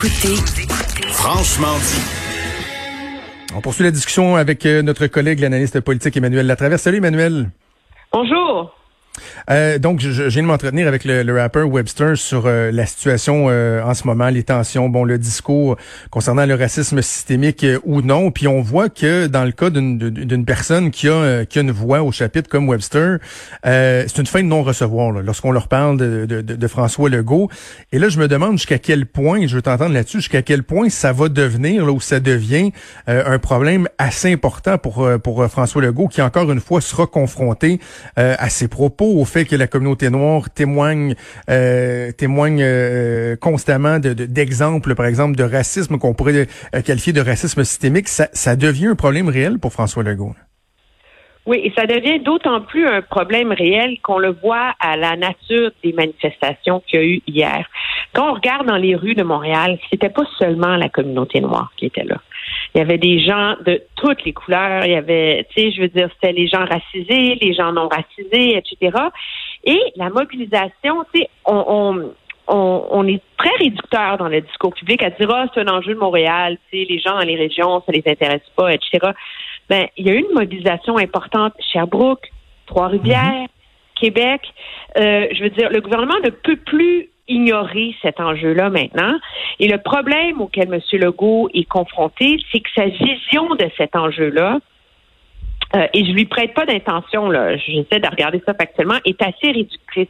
Écoutez, franchement dit. On poursuit la discussion avec euh, notre collègue, l'analyste politique Emmanuel Latraverse. Salut Emmanuel. Bonjour. Euh, donc, je, je, viens de m'entretenir avec le, le, rappeur Webster sur euh, la situation euh, en ce moment, les tensions, bon, le discours concernant le racisme systémique euh, ou non. Puis on voit que dans le cas d'une personne qui a, qui a une voix au chapitre comme Webster, c'est une fin de non-recevoir lorsqu'on leur parle de, de, de, François Legault. Et là, je me demande jusqu'à quel point, je veux t'entendre là-dessus, jusqu'à quel point ça va devenir, là où ça devient un problème assez important pour, pour François Legault, qui encore une fois sera confronté à ses propos au fait que la communauté noire témoigne euh, témoigne euh, constamment d'exemples, de, par exemple, de racisme qu'on pourrait euh, qualifier de racisme systémique, ça, ça devient un problème réel pour François Legault. Oui, et ça devient d'autant plus un problème réel qu'on le voit à la nature des manifestations qu'il y a eu hier. Quand on regarde dans les rues de Montréal, c'était pas seulement la communauté noire qui était là. Il y avait des gens de toutes les couleurs. Il y avait, tu sais, je veux dire, c'était les gens racisés, les gens non racisés, etc. Et la mobilisation, tu sais, on, on, on, est très réducteur dans le discours public à dire ah c'est un enjeu de Montréal, tu sais les gens dans les régions ça les intéresse pas, etc. Ben il y a eu une mobilisation importante Sherbrooke, Trois-Rivières, mhm. Québec. Euh, je veux dire le gouvernement ne peut plus ignorer cet enjeu-là maintenant. Et le problème auquel M. Legault est confronté, c'est que sa vision de cet enjeu-là, euh, et je lui prête pas d'intention, là, j'essaie de regarder ça factuellement, est assez réductrice,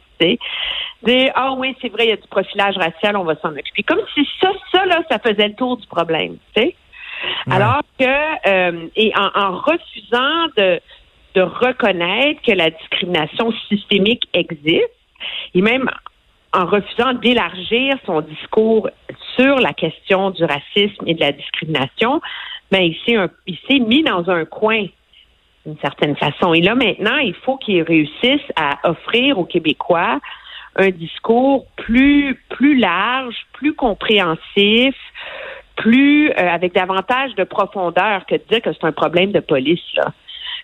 Dire, ah oui, c'est vrai, il y a du profilage racial, on va s'en occuper. Comme si ça, ça, là, ça faisait le tour du problème. Alors que, euh, et en, en refusant de, de reconnaître que la discrimination systémique existe, et même en refusant d'élargir son discours sur la question du racisme et de la discrimination, ben, il s'est mis dans un coin d'une certaine façon. Et là, maintenant, il faut qu'il réussisse à offrir aux Québécois un discours plus, plus large, plus compréhensif, plus euh, avec davantage de profondeur que de dire que c'est un problème de police. Là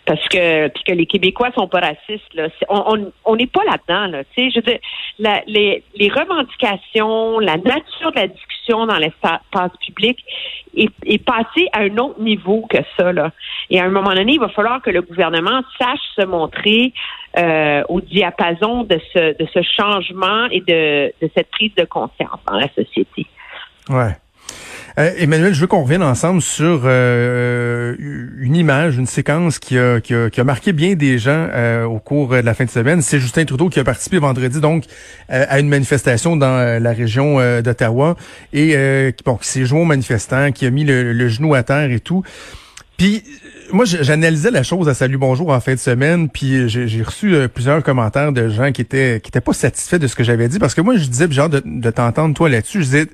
parce que puis que les Québécois sont pas racistes là. On n'est pas là-dedans là. Tu sais, je veux les, les revendications, la nature de la discussion dans l'espace public est, est passée à un autre niveau que ça là. Et à un moment donné, il va falloir que le gouvernement sache se montrer euh, au diapason de ce de ce changement et de de cette prise de conscience dans la société. Ouais. Euh, Emmanuel, je veux qu'on revienne ensemble sur euh, une image, une séquence qui a, qui a, qui a marqué bien des gens euh, au cours de la fin de semaine. C'est Justin Trudeau qui a participé vendredi donc à une manifestation dans la région d'Ottawa et bon, qui s'est joint aux manifestants, qui a mis le, le genou à terre et tout. Puis moi, j'analysais la chose à Salut Bonjour en fin de semaine, puis j'ai reçu euh, plusieurs commentaires de gens qui étaient qui étaient pas satisfaits de ce que j'avais dit, parce que moi, je disais, genre de, t'entendre toi là-dessus, je disais,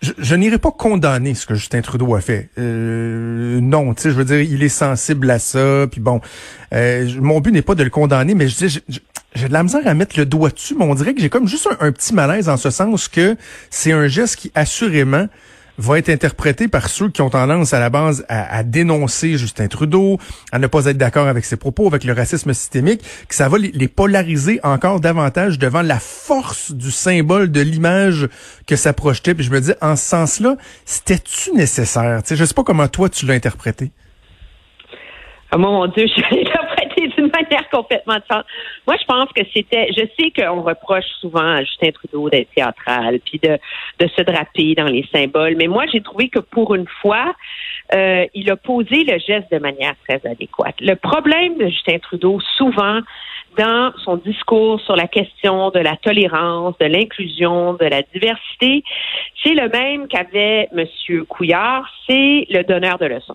je, n'irai pas condamner ce que Justin Trudeau a fait. Euh, non, tu sais, je veux dire, il est sensible à ça, puis bon, euh, mon but n'est pas de le condamner, mais je dis, j'ai de la misère à mettre le doigt dessus, mais on dirait que j'ai comme juste un petit malaise en ce sens que c'est un geste qui assurément va être interprété par ceux qui ont tendance à la base à, dénoncer Justin Trudeau, à ne pas être d'accord avec ses propos, avec le racisme systémique, que ça va les, polariser encore davantage devant la force du symbole, de l'image que ça projetait. Puis je me dis, en ce sens-là, c'était-tu nécessaire? Je je sais pas comment toi tu l'as interprété. Moi, mon Dieu, je l'ai d'une manière complètement différente. Moi, je pense que c'était. Je sais qu'on reproche souvent à Justin Trudeau d'être théâtral, puis de, de se draper dans les symboles. Mais moi, j'ai trouvé que pour une fois, euh, il a posé le geste de manière très adéquate. Le problème de Justin Trudeau, souvent, dans son discours sur la question de la tolérance, de l'inclusion, de la diversité, c'est le même qu'avait M. Couillard, c'est le donneur de leçons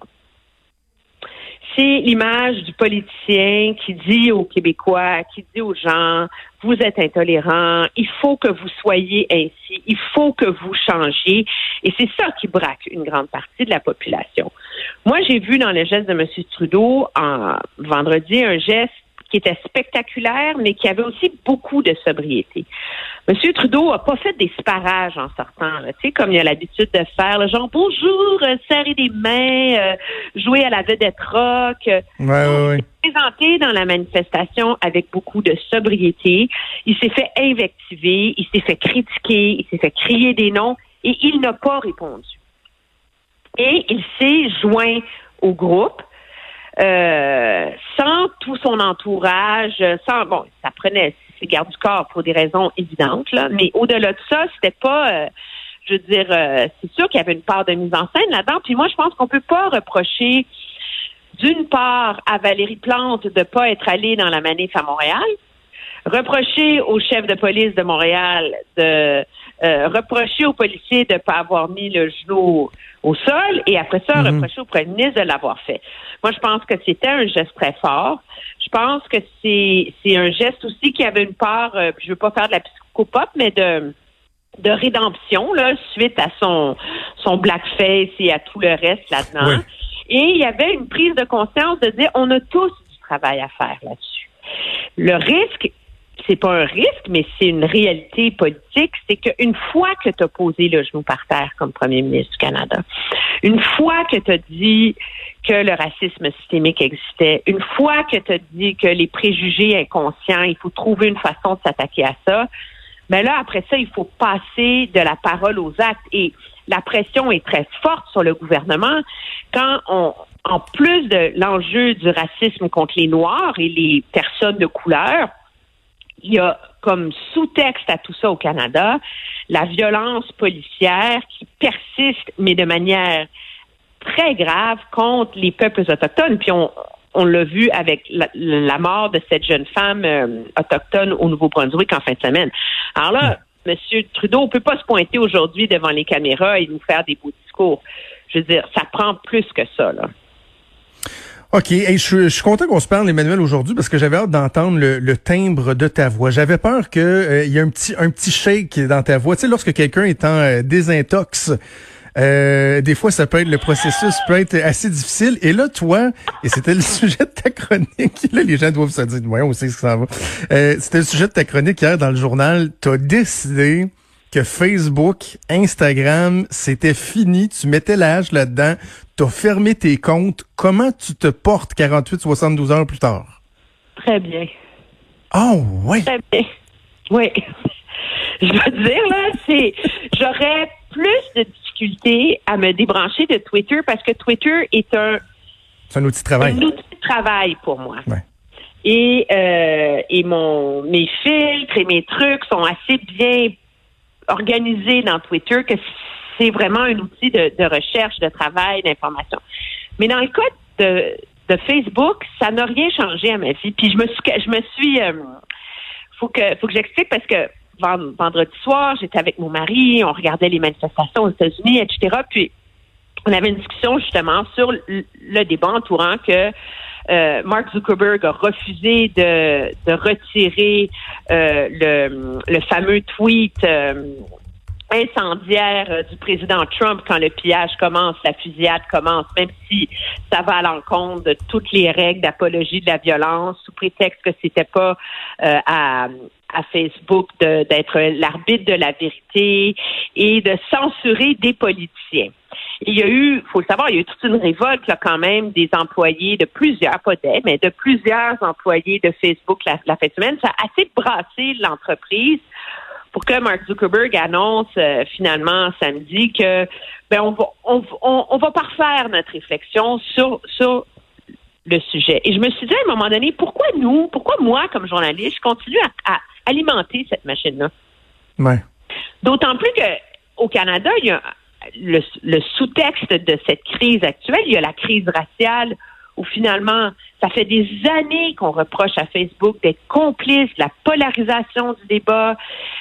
c'est l'image du politicien qui dit aux Québécois, qui dit aux gens, vous êtes intolérants, il faut que vous soyez ainsi, il faut que vous changiez. Et c'est ça qui braque une grande partie de la population. Moi, j'ai vu dans le geste de M. Trudeau en vendredi un geste qui était spectaculaire, mais qui avait aussi beaucoup de sobriété. Monsieur Trudeau a pas fait des sparages en sortant, tu sais, comme il a l'habitude de faire, le genre bonjour, euh, serrer des mains, euh, jouer à la vedette rock. Ouais, ouais, ouais. Il s'est présenté dans la manifestation avec beaucoup de sobriété. Il s'est fait invectiver, il s'est fait critiquer, il s'est fait crier des noms Et il n'a pas répondu. Et il s'est joint au groupe euh, sans tout son entourage, sans bon, ça prenait ses gardes du corps pour des raisons évidentes, là, mais au-delà de ça, c'était pas euh, je veux dire, euh, c'est sûr qu'il y avait une part de mise en scène là-dedans. Puis moi, je pense qu'on peut pas reprocher d'une part à Valérie Plante de pas être allée dans la manif à Montréal, reprocher au chef de police de Montréal de euh, reprocher aux policiers de ne pas avoir mis le genou au sol et après ça, mhm. reprocher au premier ministre de l'avoir fait. Moi, je pense que c'était un geste très fort. Je pense que c'est c'est un geste aussi qui avait une part, euh, je veux pas faire de la psychopop, mais de de rédemption là suite à son son blackface et à tout le reste là-dedans. Et il y avait une prise de conscience de dire on a tous du travail à faire là-dessus. Le risque, c'est pas un risque, mais c'est une réalité politique, c'est qu'une fois que tu as posé le genou par terre comme premier ministre du Canada, une fois que tu as dit que le racisme systémique existait, une fois que tu as dit que les préjugés inconscients, il faut trouver une façon de s'attaquer à ça, mais là, après ça, il faut passer de la parole aux actes. Et la pression est très forte sur le gouvernement quand on, en plus de l'enjeu du racisme contre les Noirs et les personnes de couleur, il y a comme sous-texte à tout ça au Canada la violence policière qui persiste, mais de manière très grave contre les peuples autochtones. Puis on, on l'a vu avec la, mort de cette jeune femme euh, autochtone au Nouveau-Brunswick en fin de semaine. Alors là, M. Trudeau ne peut pas se pointer aujourd'hui devant les caméras et nous faire des beaux discours. Je veux dire, ça prend plus que ça, là. OK. je, suis content qu'on se parle, Emmanuel, aujourd'hui, parce que j'avais hâte d'entendre le, timbre de ta voix. J'avais peur qu'il euh, y ait un petit, un petit shake dans ta voix. Tu sais, lorsque quelqu'un est en euh, désintox, euh, des fois, ça peut être le processus peut être assez difficile. Et là, toi, et c'était le sujet de ta chronique. Là, les gens doivent se dire, ouais, on sait ce que ça va. Euh, c'était le sujet de ta chronique hier dans le journal. Tu as décidé que Facebook, Instagram, c'était fini. Tu mettais l'âge là-dedans. Tu as fermé tes comptes. Comment tu te portes 48, 72 heures plus tard? Très bien. Oh, oui. Très bien. Oui. Je veux dire, là, c'est, j'aurais plus de difficulté à me débrancher de Twitter parce que Twitter est un, c'est un outil de travail. Un outil de travail pour moi. Et, euh, et mon, mes filtres et mes trucs sont assez bien organisés dans Twitter que c'est vraiment un outil de, recherche, de travail, d'information. Mais dans le cas de, de Facebook, ça n'a rien changé à ma vie. Puis je me suis, je me suis, euh, faut que, faut que j'explique parce que vendredi soir, j'étais avec mon mari, on regardait les manifestations aux États-Unis, etc. Puis on avait une discussion justement sur le débat entourant que euh, Mark Zuckerberg a refusé de, retirer euh, le, le, fameux tweet euh, incendiaire du président Trump quand le pillage commence, la fusillade commence, même si ça va à l'encontre de toutes les règles d'apologie de la violence, sous prétexte que c'était pas à, à Facebook d'être l'arbitre de la vérité et de censurer des politiciens. Il y a eu, faut le savoir, il y a eu toute une révolte là, quand même des employés de plusieurs, pas des, mais de plusieurs employés de Facebook la, la fin de semaine. Ça a assez brassé l'entreprise pour que Mark Zuckerberg annonce euh, finalement samedi que ben on va on, on, va parfaire notre réflexion sur sur le sujet. Et je me suis dit à un moment donné, pourquoi nous, pourquoi moi comme journaliste, je continue à alimenter cette machine-là? Ouais. D'autant plus que au Canada, il y a le, sous-texte de cette crise actuelle, il y a la crise raciale où finalement, ça fait des années qu'on reproche à Facebook d'être complice de la polarisation du débat,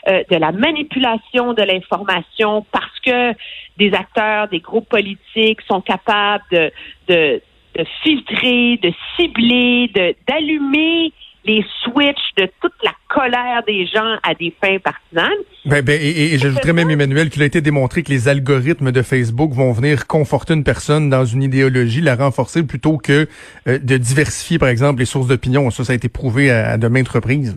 euh, de la manipulation de l'information, parce que des acteurs, des groupes politiques sont capables de, de, de filtrer, de cibler, d'allumer les switches de toute la colère des gens à des fins partisanes. Ben, ben, et, et j'ajouterais même, Emmanuel, qu'il a été démontré que les algorithmes de Facebook vont venir conforter une personne dans une idéologie, la renforcer plutôt que euh, de diversifier, par exemple, les sources d'opinion. Ça, ça a été prouvé à, de maintes reprises.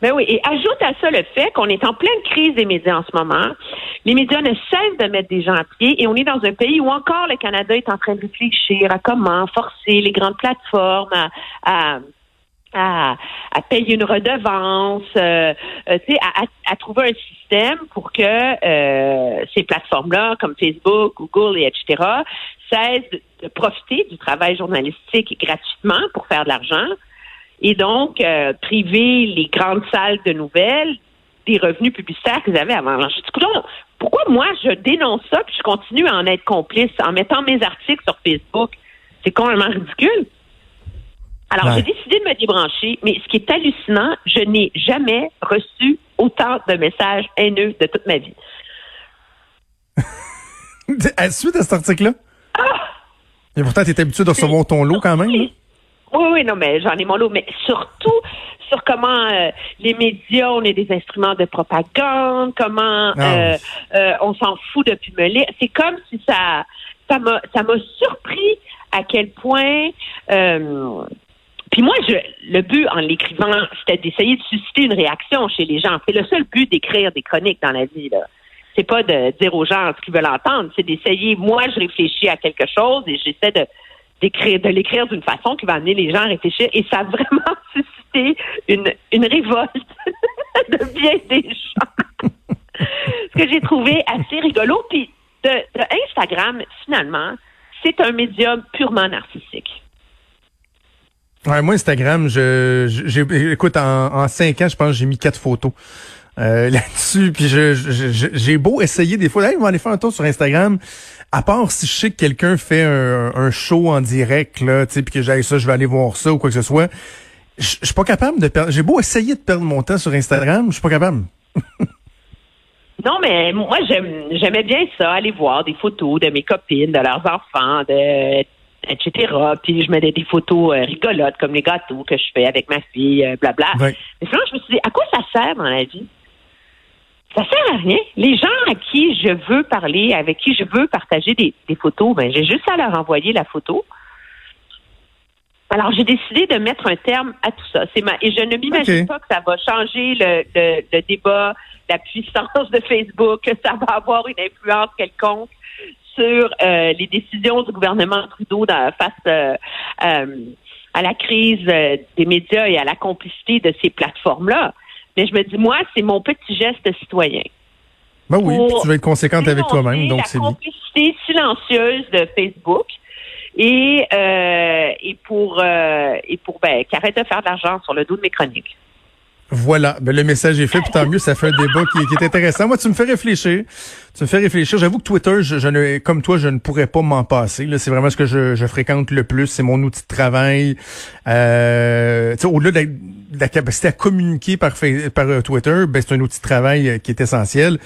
Ben oui, et ajoute à ça le fait qu'on est en pleine crise des médias en ce moment. Les médias ne cessent de mettre des gens à pied et on est dans un pays où encore le Canada est en train de réfléchir à comment forcer les grandes plateformes à à, à payer une redevance, euh, euh, sais, à, à, trouver un système pour que euh, ces plateformes-là, comme Facebook, Google et etc., cessent de, profiter du travail journalistique gratuitement pour faire de l'argent et donc priver les grandes salles de nouvelles des revenus publicitaires qu'ils avaient avant. Alors, pourquoi moi je dénonce ça puis je continue à en être complice en mettant mes articles sur Facebook? C'est complètement ridicule. Alors, j'ai décidé de me débrancher, mais ce qui est hallucinant, je n'ai jamais reçu autant de messages haineux de toute ma vie. à suite à cet article-là? Ah! Et pourtant, tu es habitué de recevoir ton lot quand même. Oui, oui, non, mais j'en ai mon lot. Mais surtout sur comment euh, les médias, on est des instruments de propagande, comment ah. euh, euh, on s'en fout de lire. C'est comme si ça ça m'a ça m'a surpris à quel point puis moi, je, le but en l'écrivant, c'était d'essayer de susciter une réaction chez les gens. C'est le seul but d'écrire des chroniques dans la vie. Là. C'est pas de dire aux gens ce qu'ils veulent entendre, c'est d'essayer. Moi, je réfléchis à quelque chose et j'essaie de d'écrire, de l'écrire d'une façon qui va amener les gens à réfléchir. Et ça a vraiment suscité une, une révolte de bien des gens. ce que j'ai trouvé assez rigolo. Puis Instagram, finalement, c'est un médium purement narcissique. Ouais, moi, Instagram, je, j'ai, écoute, en, en cinq ans, je pense que j'ai mis quatre photos. Euh, là-dessus, puis je, j'ai beau essayer des fois, hey, on va aller faire un tour sur Instagram. À part si je sais que quelqu'un fait un, show en direct, là, tu puis que j'ai ça, je vais aller voir ça ou quoi que ce soit. Je suis pas capable de perdre. J'ai beau essayer de perdre mon temps sur Instagram, je suis pas capable. non, mais moi, j'aimais bien ça, aller voir des photos de mes copines, de leurs enfants, de etc. Puis je mets des, photos euh, rigolotes comme les gâteaux que je fais avec ma fille, euh, blabla. Mais sinon, je me suis dit, à quoi ça sert dans la vie? Ça sert à rien. Les gens à qui je veux parler, avec qui je veux partager des, photos, ben j'ai juste à leur envoyer la photo. Alors, j'ai décidé de mettre un terme à tout ça. C'est ma... Et je ne m'imagine pas que ça va changer le, le, le, débat, la puissance de Facebook, que ça va avoir une influence quelconque sur euh, les décisions du gouvernement Trudeau face euh, euh, à la crise des médias et à la complicité de ces plateformes-là. Mais je me dis, moi, c'est mon petit geste citoyen. Ben oui, tu vas être conséquente avec toi-même, donc c'est La complicité silencieuse de Facebook et et pour et pour ben qu'arrête de faire de l'argent sur le dos de mes chroniques. Voilà, ben, le message est fait, puis tant mieux, ça fait un débat qui, est intéressant. Moi, tu me fais réfléchir. Tu me fais réfléchir. J'avoue que Twitter, je, ne, comme toi, je ne pourrais pas m'en passer. C'est vraiment ce que je, fréquente le plus. C'est mon outil de travail. Euh, au-delà de, la capacité à communiquer par, par euh, Twitter, ben, c'est un outil de travail euh, qui est essentiel.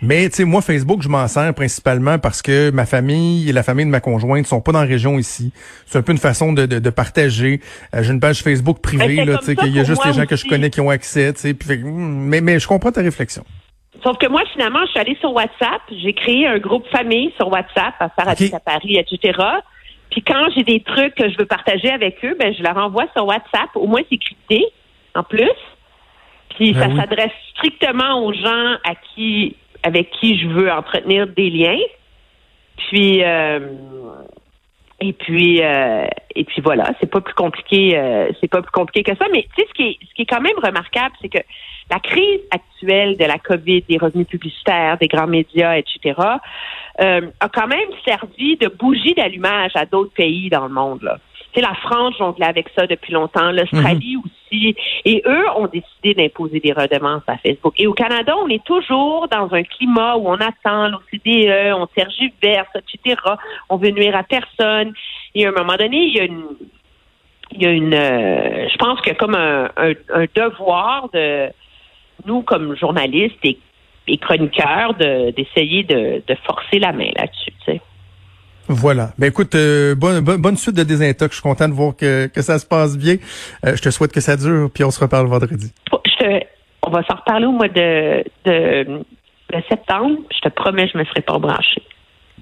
Mais tu sais, moi, Facebook, je m'en sers principalement parce que ma famille et la famille de ma conjointe sont pas dans la région ici. C'est un peu une façon de, de, partager. Euh, j'ai une page Facebook privée, là, tu sais, qu'il y a juste les gens que je connais qui ont accès, tu sais. Mais, mais je comprends ta réflexion. Sauf que moi, finalement, je suis allée sur WhatsApp. J'ai créé un groupe famille sur WhatsApp à faire okay. à Paris, etc. Puis quand j'ai des trucs que je veux partager avec eux, ben je leur envoie sur WhatsApp. Au moins, c'est crypté, en plus. Puis ben ça s'adresse strictement aux gens à qui avec qui je veux entretenir des liens. Puis euh, et puis euh, et puis voilà, c'est pas plus compliqué, euh, c'est pas plus compliqué que ça. Mais tu sais ce qui est ce qui est quand même remarquable, c'est que la crise actuelle de la COVID, des revenus publicitaires, des grands médias, etc., a quand même servi de bougie d'allumage à d'autres pays dans le monde. Là. La France jongle avec ça depuis longtemps, l'Australie mhm. aussi. Et eux ont décidé d'imposer des redevances à Facebook. Et au Canada, on est toujours dans un climat où on attend l'OCDE, on tergiverse, etc. On veut nuire à personne. Et à un moment donné, il y a une il y a une euh, je pense qu'il y a comme un, devoir de nous comme journalistes et, chroniqueurs d'essayer de, de, forcer la main là-dessus. Tu sais. Voilà. Ben écoute, euh, bonne, bonne suite de désintox. Je suis content de voir que, que ça se passe bien. Euh, je te souhaite que ça dure, puis on se reparle vendredi. on va s'en reparler au mois de, de, septembre. Je te promets, je me ferai pas brancher.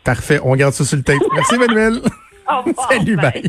Parfait. On garde ça sur le tape. Merci, Manuel. Salut, bye.